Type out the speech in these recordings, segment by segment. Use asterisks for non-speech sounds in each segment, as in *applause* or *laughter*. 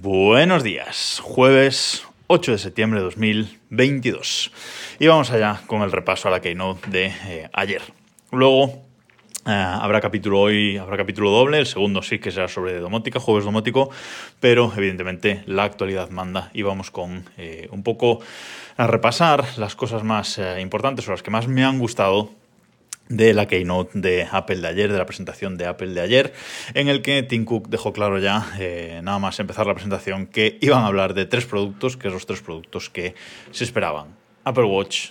Buenos días, jueves 8 de septiembre de 2022. Y vamos allá con el repaso a la Keynote de eh, ayer. Luego eh, habrá capítulo hoy, habrá capítulo doble, el segundo sí que será sobre domótica, jueves domótico, pero evidentemente la actualidad manda y vamos con eh, un poco a repasar las cosas más importantes o las que más me han gustado de la keynote de Apple de ayer, de la presentación de Apple de ayer, en el que Tim Cook dejó claro ya, eh, nada más empezar la presentación, que iban a hablar de tres productos, que son los tres productos que se esperaban. Apple Watch,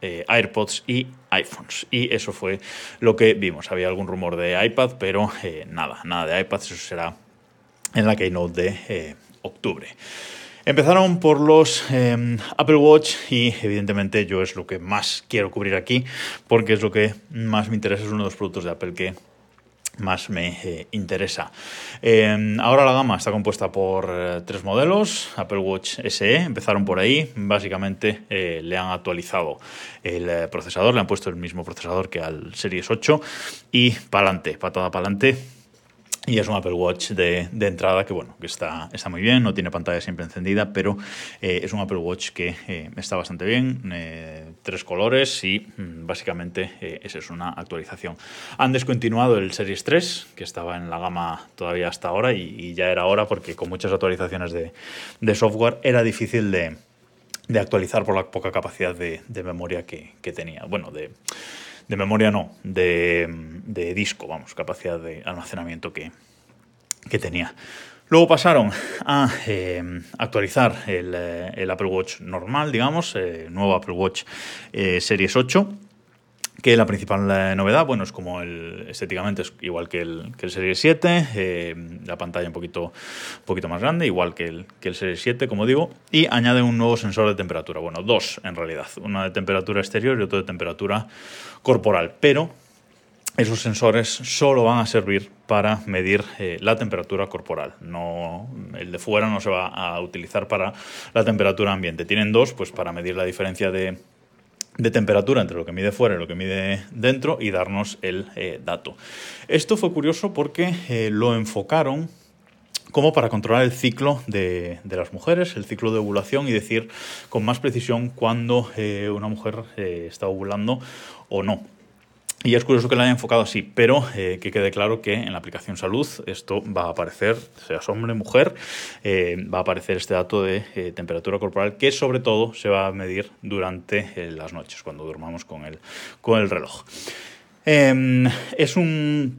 eh, AirPods y iPhones. Y eso fue lo que vimos. Había algún rumor de iPad, pero eh, nada, nada de iPad, eso será en la keynote de octubre. Empezaron por los em, Apple Watch y evidentemente yo es lo que más quiero cubrir aquí porque es lo que más me interesa, es uno de los productos de Apple que más me eh, interesa. Em, ahora la gama está compuesta por eh, tres modelos, Apple Watch SE, empezaron por ahí, básicamente eh, le han actualizado el procesador, le han puesto el mismo procesador que al Series 8 y para adelante, patada para adelante y es un Apple Watch de, entrada que, bueno, que está, está muy bien, no tiene pantalla siempre encendida, pero eh, es un Apple Watch que eh, está bastante bien, eh, tres colores y mm, básicamente esa es una actualización. Han descontinuado el Series 3, que estaba en la gama todavía hasta ahora y, ya era hora porque con muchas actualizaciones de, software era difícil de, actualizar por la poca capacidad de, memoria que, que tenía. Bueno, de de memoria no, de, disco, vamos, capacidad de almacenamiento que, tenía. Luego pasaron a eh, actualizar eh, el, Apple Watch normal, digamos, eh, nuevo Apple Watch Series 8 que la principal eh, novedad, bueno, es como el estéticamente es igual que el, que el Series 7, eh, la pantalla un poquito, un poquito más grande, igual que el, que el Series 7, como digo, y añade un nuevo sensor de temperatura, bueno, dos en realidad, una de temperatura exterior y otro de temperatura corporal, pero esos sensores solo van a servir para medir eh, la temperatura corporal. No, el de fuera no se va a utilizar para la temperatura ambiente. Tienen dos, pues para medir la diferencia de, de temperatura entre lo que mide fuera y lo que mide dentro y darnos el eh, dato. Esto fue curioso porque eh, lo enfocaron como para controlar el ciclo de, las mujeres, el ciclo de ovulación y decir con más precisión cuándo eh, una mujer está ovulando o no. Y es curioso que lo haya enfocado así, pero eh, que quede claro que en la aplicación salud esto va a aparecer, seas hombre, mujer, eh, va a aparecer este dato de eh, temperatura corporal que sobre todo se va a medir durante las noches, cuando durmamos con el, con el reloj. Em, es un,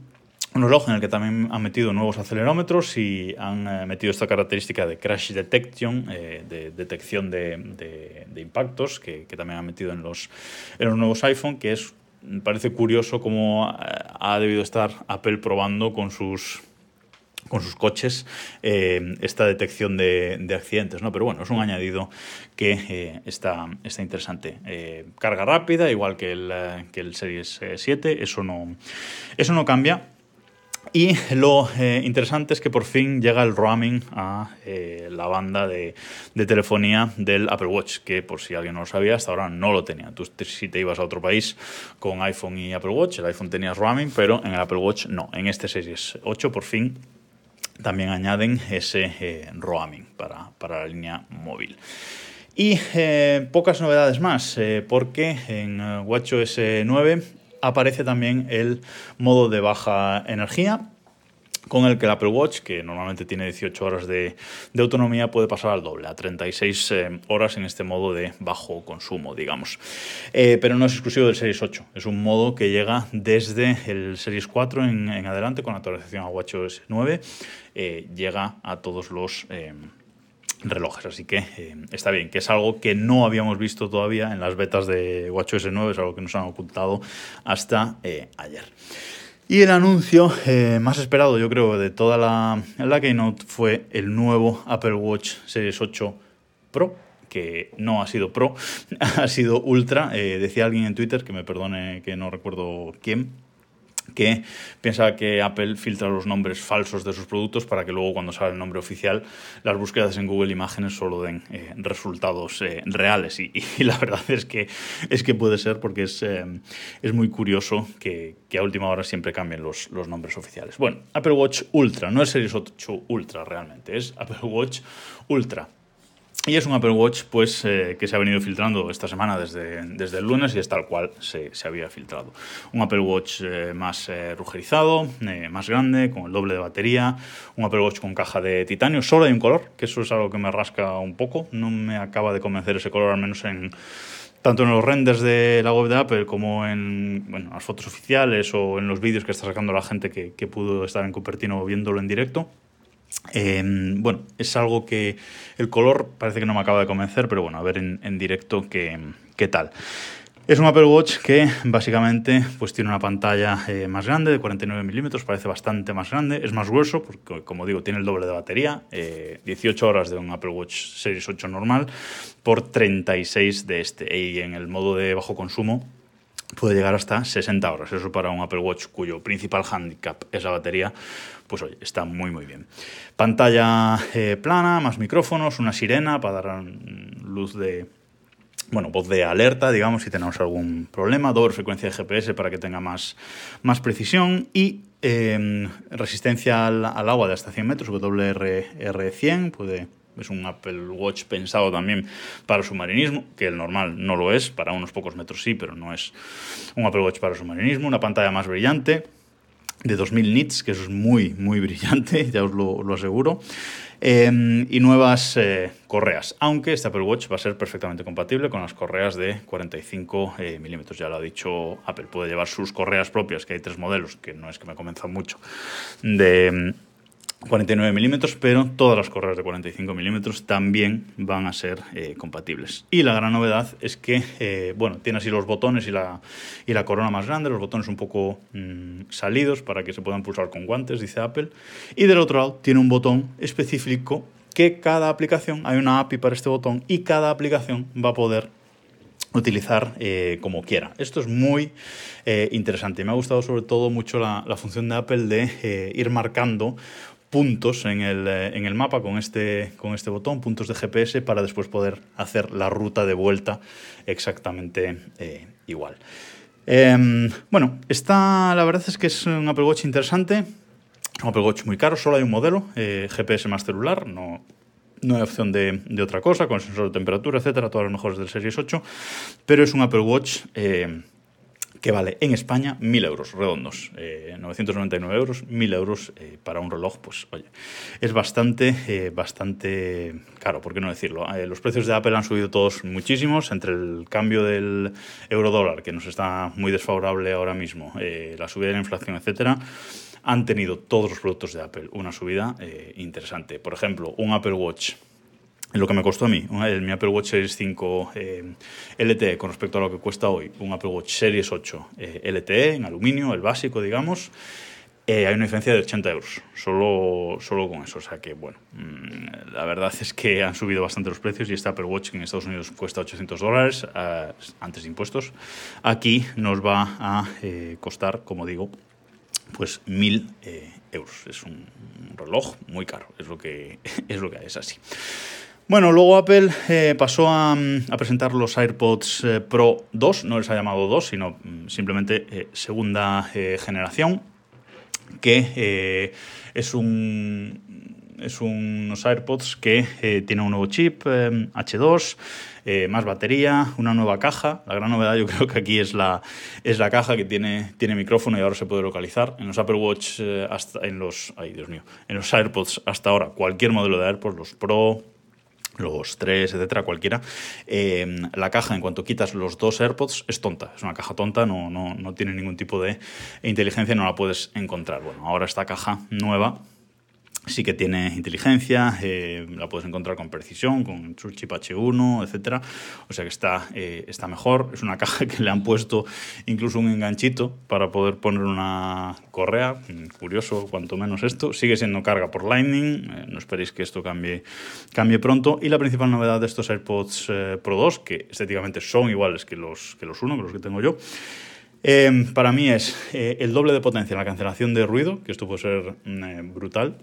reloj en el que también han metido nuevos acelerómetros y han metido esta característica de crash detection, de detección de, impactos, que, también han metido en los, en los nuevos iPhone, que es parece curioso cómo eh, ha debido estar Apple probando con sus con sus coches eh, esta detección de, accidentes, ¿no? Pero bueno, es un añadido que eh, está, está interesante. carga rápida, igual que el, que el Series 7, eso no, eso no cambia. Y lo eh, interesante es que por fin llega el roaming a eh, la banda de, telefonía del Apple Watch, que por si alguien no lo sabía, hasta ahora no lo tenía. Tú si te ibas a otro país con iPhone y Apple Watch, el iPhone tenía roaming, pero en el Apple Watch no. En este Series 8 por fin también añaden ese eh, roaming para, la línea móvil. Y pocas novedades más, porque en WatchOS 9 aparece también el modo de baja energía con el que el Apple Watch, que normalmente tiene 18 horas de, autonomía, puede pasar al doble, a 36 eh, horas en este modo de bajo consumo, digamos. Eh, pero no es exclusivo del Series 8, es un modo que llega desde el Series 4 en, adelante con la actualización a WatchOS 9, eh, llega a todos los relojes. Así que eh, está bien, que es algo que no habíamos visto todavía en las betas de WatchOS 9, es algo que nos han ocultado hasta eh, ayer. Y el anuncio eh, más esperado, yo creo, de toda la, la Keynote fue el nuevo Apple Watch Series 8 Pro, que no ha sido Pro, *laughs* ha sido Ultra. decía alguien en Twitter, que me perdone que no recuerdo quién, que piensa que Apple filtra los nombres falsos de sus productos para que luego cuando sale el nombre oficial las búsquedas en Google Imágenes solo den eh, resultados eh, reales y, la verdad es que, es que puede ser porque es, eh, es muy curioso que, a última hora siempre cambien los, los nombres oficiales. Bueno, Apple Watch Ultra, no es Series 8 Ultra realmente, es Apple Watch Ultra. Y es un Apple Watch pues, eh, que se ha venido filtrando esta semana desde, desde el lunes y es tal cual se, se había filtrado. Un Apple Watch eh, más eh, rugerizado, más grande, con el doble de batería, un Apple Watch con caja de titanio, solo hay un color, que eso es algo que me rasca un poco, no me acaba de convencer ese color, al menos en tanto en los renders de la web de Apple como en bueno, las fotos oficiales o en los vídeos que está sacando la gente que, que pudo estar en Cupertino viéndolo en directo. Em, bueno, es algo que el color parece que no me acaba de convencer, pero bueno, a ver en, directo qué, qué, tal. Es un Apple Watch que básicamente pues, tiene una pantalla eh, más grande, de 49 milímetros, parece bastante más grande, es más grueso, porque como digo, tiene el doble de batería, 18 eh, horas de un Apple Watch Series 8 normal por 36 de este. Y en el modo de bajo consumo puede llegar hasta 60 horas. Eso para un Apple Watch cuyo principal handicap es la batería, pues oye, está muy muy bien. Pantalla eh, plana, más micrófonos, una sirena para dar luz de, bueno, voz de alerta, digamos, si tenemos algún problema, doble frecuencia de GPS para que tenga más, más precisión y em, resistencia al, agua de hasta 100 metros, WR100, puede es un Apple Watch pensado también para submarinismo, que el normal no lo es, para unos pocos metros sí, pero no es un Apple Watch para submarinismo. Una pantalla más brillante, de 2000 nits, que eso es muy, muy *laughs* brillante, ya os lo, aseguro. Em, y nuevas eh, correas, aunque este Apple Watch va a ser perfectamente compatible con las correas de 45 eh, milímetros. Ya lo ha dicho Apple, puede llevar sus correas propias, que hay tres modelos, que no es que me convenzan mucho, de 49 milímetros, pero todas las correas de 45 milímetros también van a ser eh, compatibles. Y la gran novedad es que, eh, bueno, tiene así los botones y la, y la corona más grande, los botones un poco mm, salidos para que se puedan pulsar con guantes, dice Apple. Y del otro lado tiene un botón específico que cada aplicación, hay una API para este botón y cada aplicación va a poder utilizar eh, como quiera. Esto es muy interesante. Me ha gustado sobre todo mucho la función de Apple de ir marcando puntos en el, eh, en el, mapa con este, con este botón, puntos de GPS, para después poder hacer la ruta de vuelta exactamente eh, igual. Em, bueno, esta la verdad es que es un Apple Watch interesante, un Apple Watch muy caro, solo hay un modelo, eh, GPS más celular, no, no hay opción de, de, otra cosa, con sensor de temperatura, etcétera, todas las mejores del Series 8, pero es un Apple Watch que vale en España 1.000 euros redondos, 999 eh, euros, 1.000 euros eh, para un reloj, pues oye, es bastante, eh, bastante caro, ¿por qué no decirlo? los precios de Apple han subido todos muchísimos, entre el cambio del euro dólar, que nos está muy desfavorable ahora mismo, la subida de la inflación, etcétera, han tenido todos los productos de Apple una subida interesante. Por ejemplo, un Apple Watch lo que me costó a mí, mi Apple Watch Series 5 eh, LTE con respecto a lo que cuesta hoy, un Apple Watch Series 8 eh, LTE en aluminio, el básico, digamos, eh, hay una diferencia de 80 euros, solo, solo con eso. O sea que, bueno, mm, la verdad es que han subido bastante los precios y este Apple Watch que en Estados Unidos cuesta 800 dólares antes de impuestos, aquí nos va a costar, como digo, pues 1000 euros. Es un reloj muy caro, es lo que *laughs* es, lo que es así. Bueno, luego Apple eh, pasó mm, a, presentar los AirPods eh, Pro 2, no les ha llamado 2, sino mm, simplemente eh, segunda generación, que es un es unos AirPods que tienen un nuevo chip H2, más batería, una nueva caja. La gran novedad yo *laughs* creo que aquí es la, es la caja que tiene, tiene micrófono y ahora se puede localizar. En los Apple Watch, hasta, en los, ay Dios mío, en los AirPods hasta ahora, cualquier modelo de AirPods, los Pro, los tres, etcétera, cualquiera, eh, la caja, en cuanto quitas los dos AirPods, es tonta. Es una caja tonta, no, no, no tiene ningún tipo de inteligencia, no la puedes encontrar. Bueno, ahora esta caja nueva sí que tiene inteligencia, eh, la puedes encontrar con precisión, con su chip H1, etc. O sea que está, eh, está mejor. Es una *laughs* caja que le han puesto incluso un enganchito para poder poner una correa. Curioso, cuanto menos esto. Sigue siendo carga por Lightning. Eh, no esperéis que esto cambie, cambie pronto. Y la principal novedad de estos AirPods Pro 2, que estéticamente son iguales que los, que los 1, que los que tengo yo, para mí es eh, el doble de potencia en la cancelación de ruido, que esto puede ser mm, eh, brutal,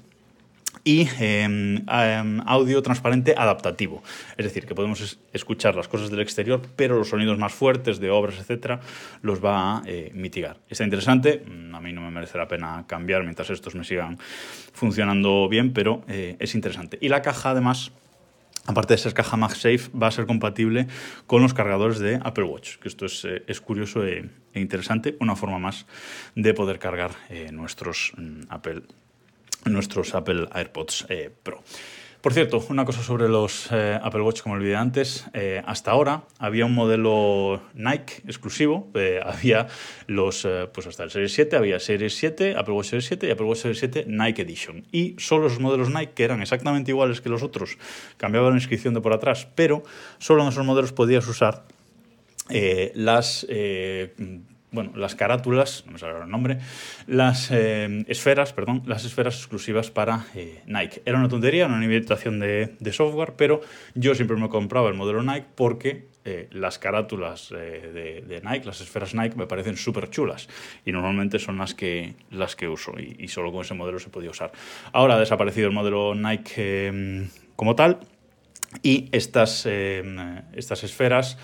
y em, em, audio transparente adaptativo. Es decir, que podemos escuchar las cosas del exterior, pero los sonidos más fuertes de obras, etcétera, los va a eh, mitigar. Está interesante, mm, a mí no me merece la pena cambiar mientras estos me sigan funcionando bien, pero es interesante. Y la caja, además, aparte de ser caja MagSafe, va a ser compatible con los cargadores de Apple Watch, que esto es, eh, curioso e, e, interesante, una forma más de poder cargar eh, nuestros, mm, Apple, nuestros Apple AirPods eh, Pro. Por cierto, una cosa sobre los eh, Apple Watch, como olvidé antes, eh, hasta ahora había un modelo Nike exclusivo, *laughs* había los, pues hasta el Series 7, había Series 7, Apple Watch Series 7 y Apple Watch Series 7 Nike Edition. Y solo esos modelos Nike, que eran exactamente iguales que los otros, cambiaban la inscripción de por atrás, pero solo en esos modelos podías usar las bueno, las carátulas, no me sale el nombre, las eh, esferas, perdón, las esferas exclusivas para eh, Nike. Era una tontería, una limitación de, software, pero yo siempre me compraba el modelo Nike porque eh, las carátulas de, Nike, las esferas Nike, me parecen súper chulas y normalmente son las que, las que uso y, y, solo con ese modelo se podía usar. Ahora ha desaparecido el modelo Nike como tal y estas, estas esferas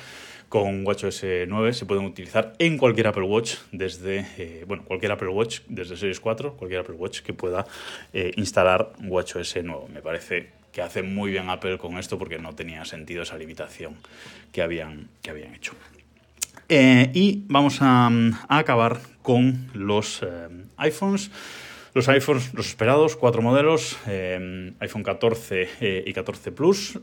con WatchOS 9 se pueden utilizar en cualquier Apple Watch desde, eh, bueno, cualquier Apple Watch desde Series 4, cualquier Apple Watch que pueda eh, instalar WatchOS 9. Me parece que hace muy bien Apple con esto porque no tenía sentido esa limitación que habían, que habían hecho. Eh, y vamos a, acabar con los iPhones. Los iPhones, los esperados, cuatro modelos, iPhone 14 y 14 Plus,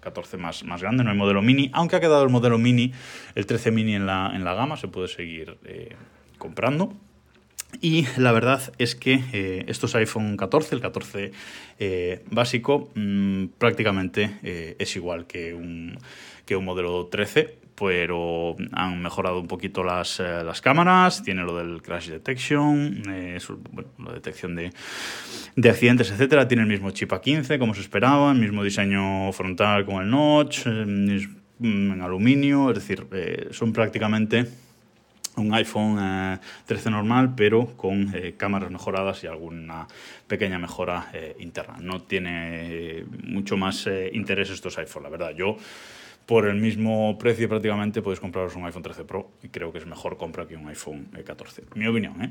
14 más, más grande, no hay modelo mini, aunque ha quedado el modelo mini, el 13 mini en la, gama, se puede seguir eh, comprando. Y la verdad es que eh, estos iPhone 14, el 14 eh, básico, mm, prácticamente es igual que un modelo 13 pero han mejorado un poquito las, eh, las cámaras, tiene lo del crash detection, eh, la detección de, de, accidentes, etcétera, tiene el mismo chip A15 como se esperaba, el mismo diseño frontal con el notch, eh, mm, en aluminio, es decir, son prácticamente un iPhone 13 normal, pero con cámaras mejoradas y alguna pequeña mejora interna. No tiene mucho más interés estos iPhones, la verdad. Yo por el mismo precio prácticamente puedes compraros un iPhone 13 Pro y creo que es mejor compra que un iPhone 14. Mi opinión, ¿eh?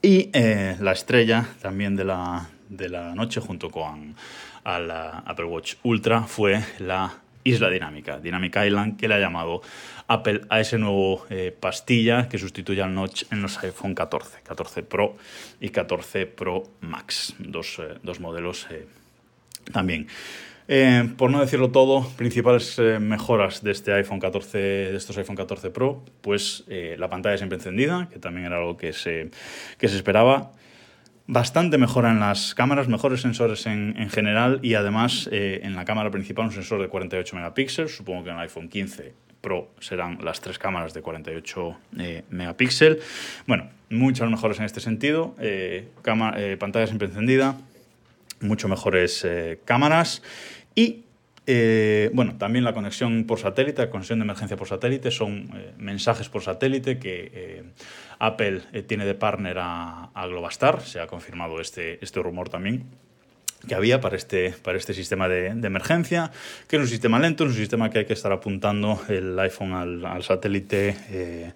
Y eh, la estrella también de la, de la noche junto con la Apple Watch Ultra fue la Isla Dinámica, Dynamic Island, que le ha llamado Apple a ese nuevo eh, pastilla que sustituye al notch en los iPhone 14, 14 Pro y 14 Pro Max, dos, eh, dos modelos también. Eh, por no decirlo todo, principales eh, mejoras de este iPhone 14, de estos iPhone 14 Pro, pues eh, la pantalla siempre encendida, que también era algo que se, que se esperaba. Bastante mejora en las cámaras, mejores sensores en, en general y además en la cámara principal un sensor de 48 megapíxeles, supongo que en el iPhone 15 Pro serán las tres cámaras de 48 megapíxeles. Bueno, muchas mejoras en este sentido, pantalla siempre encendida, mucho mejores cámaras. Y eh, bueno, también la conexión por satélite, la conexión de emergencia por satélite, son eh, mensajes por satélite que eh, Apple tiene de partner a, Globastar, se ha confirmado este, este rumor también que había para este, para este sistema de, emergencia, que es un sistema lento, es un sistema que hay que estar apuntando el iPhone al, satélite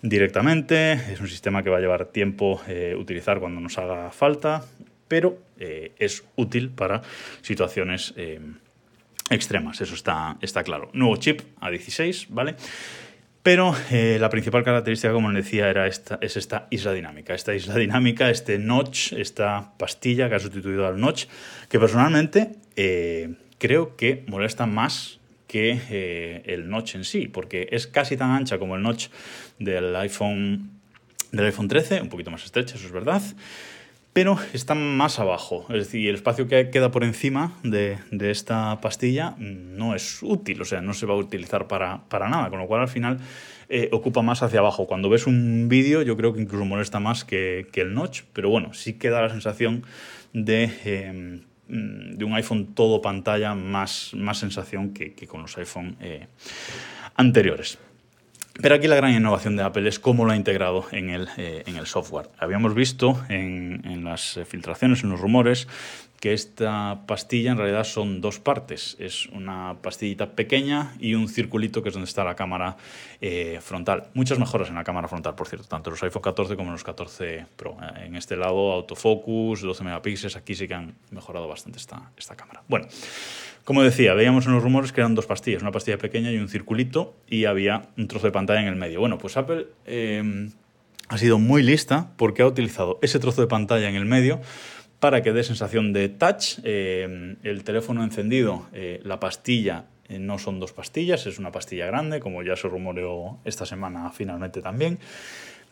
directamente, es un sistema que va a llevar tiempo utilizar cuando nos haga falta, pero eh, es útil para situaciones eh, extremas, eso está, está claro. Nuevo chip A16, ¿vale? Pero eh, la principal característica, como les decía, era esta, es esta isla dinámica. Esta isla dinámica, este notch, esta pastilla que ha sustituido al notch, que personalmente creo que molesta más que el notch en sí, porque es casi tan ancha como el notch del iPhone, del iPhone 13, un poquito más estrecha, eso es verdad pero está más abajo. Es decir, el espacio que queda por encima de, esta pastilla no es útil, o sea, no se va a utilizar para, nada, con lo cual al final eh, ocupa más hacia abajo. Cuando ves un vídeo, yo creo que incluso molesta más que, el notch, pero bueno, sí queda la sensación de, em, de un iPhone todo pantalla, más, más sensación que, con los iPhone eh, anteriores. Pero aquí la gran innovación de Apple es cómo lo ha integrado en el, eh, en el software. Habíamos visto en, en, las filtraciones, en los rumores, que esta pastilla en realidad son dos partes. Es una pastillita pequeña y un circulito que es donde está la cámara eh, frontal. Muchas mejoras en la cámara frontal, por cierto, tanto los iPhone 14 como los 14 Pro. En este lado, autofocus, 12 megapíxeles, aquí sí que han mejorado bastante esta, esta cámara. Bueno, como decía, veíamos en los rumores que eran dos pastillas, una pastilla pequeña y un circulito, y había un trozo de pantalla en el medio. Bueno, pues Apple... Eh, ha sido muy lista porque ha utilizado ese trozo de pantalla en el medio para que dé sensación de touch. Eh, el teléfono encendido, eh, la pastilla eh, no son dos pastillas, es una pastilla grande, como ya se rumoreó esta semana finalmente también.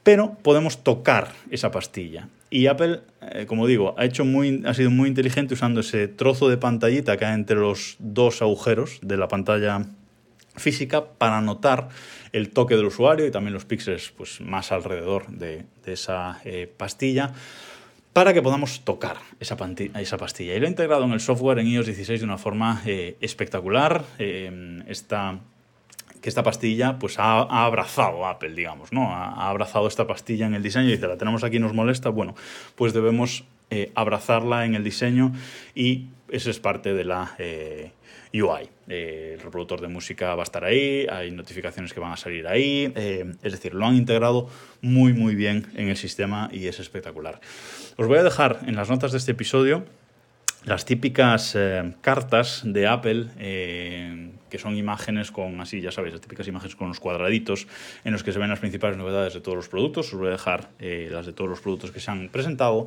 Pero podemos tocar esa pastilla. Y Apple, como digo, ha, hecho muy, ha sido muy inteligente usando ese trozo de pantallita que hay entre los dos agujeros de la pantalla física para notar el toque del usuario y también los píxeles pues, más alrededor de, de esa pastilla para que podamos tocar esa, esa, pastilla. Y lo he integrado en el software en iOS 16 de una forma eh, espectacular. Eh, esta, que esta pastilla pues ha, abrazado Apple, digamos, ¿no? Ha, abrazado esta pastilla en el diseño y dice, la tenemos aquí, nos molesta, bueno, pues debemos eh, abrazarla en el diseño y eso es parte de la UI. Eh, el reproductor de música va a estar ahí, hay notificaciones que van a salir ahí, eh, es decir, lo han integrado muy muy bien en el sistema y es espectacular. Os voy a dejar en las notas de este episodio las típicas eh, cartas de Apple, que son imágenes con, así ya sabéis, las típicas imágenes con los cuadraditos en los que se ven las principales novedades de todos los productos. Os voy a dejar las de todos los productos que se han presentado.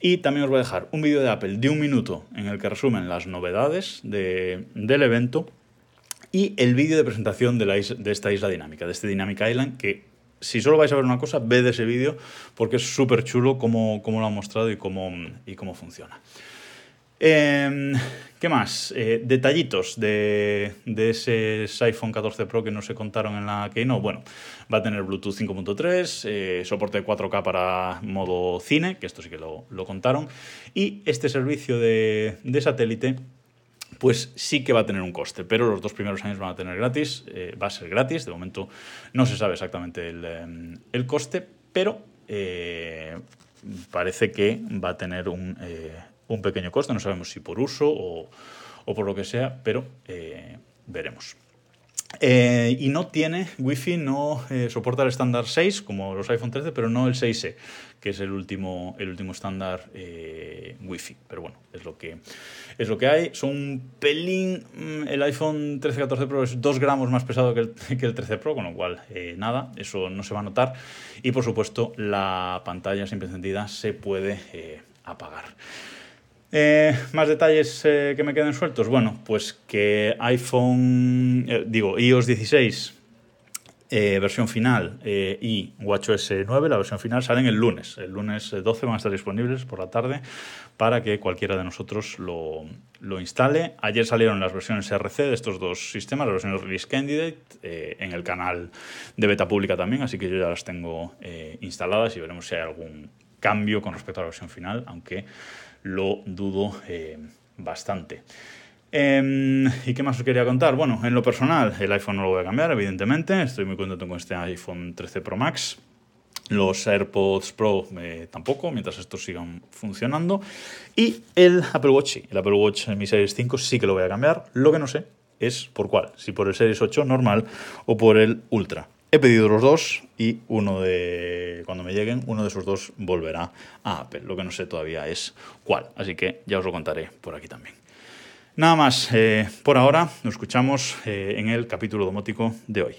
Y también os voy a dejar un vídeo de Apple de un minuto en el que resumen las novedades de, del evento y el vídeo de presentación de, la de esta isla dinámica, de este Dynamic Island, que si solo vais a ver una cosa, ved ese vídeo porque es súper chulo cómo, cómo, lo han mostrado y cómo, y cómo funciona. Em, ¿Qué más? Eh, detallitos de, ese iPhone 14 Pro que no se contaron en la Keynote. Bueno, va a tener Bluetooth 5.3, eh, soporte 4K para modo cine, que esto sí que lo, contaron. Y este servicio de, satélite, pues sí que va a tener un coste, pero los dos primeros años van a tener gratis, eh, va a ser gratis. De momento no se sabe exactamente el, em, el coste, pero parece que va a tener un un pequeño coste, no sabemos si por uso o, por lo que sea, pero eh, veremos. Eh, y no tiene Wi-Fi, no eh, soporta el estándar 6 como los iPhone 13, pero no el 6E, que es el último, el último estándar eh, Wi-Fi. Pero bueno, es lo, que, es lo que hay. Son un pelín. Mm, el iPhone 13 14 Pro es 2 gramos más pesado que el, *laughs* que el 13 Pro, con lo cual nada, eso no se va a notar. Y por supuesto, la pantalla siempre encendida se puede apagar. Eh, más detalles eh, que me queden sueltos. Bueno, pues que iPhone, eh, digo, iOS 16, versión final, y WatchOS 9, la versión final, salen el lunes. El lunes 12 van a estar disponibles por la tarde para que cualquiera de nosotros lo, lo instale. Ayer salieron las versiones RC de estos dos sistemas, las versiones Release Candidate, en el canal de beta pública también, así que yo ya las tengo instaladas y veremos si hay algún cambio con respecto a la versión final, aunque lo dudo eh, bastante. Em, ¿Y qué más os quería contar? Bueno, en lo personal, el iPhone no lo voy a cambiar, evidentemente. Estoy muy contento con este iPhone 13 Pro Max. Los AirPods Pro eh, tampoco, mientras estos sigan funcionando. Y el Apple Watch. El Apple Watch Mi Series 5 sí que lo voy a cambiar. Lo que no sé es por cuál. Si por el Series 8 normal o por el Ultra. He pedido los dos y uno de, cuando me lleguen, uno de esos dos volverá a Apple. Lo que no sé todavía es cuál, así que ya os lo contaré por aquí también. Nada más, eh, por ahora nos escuchamos eh, en el capítulo domótico de hoy.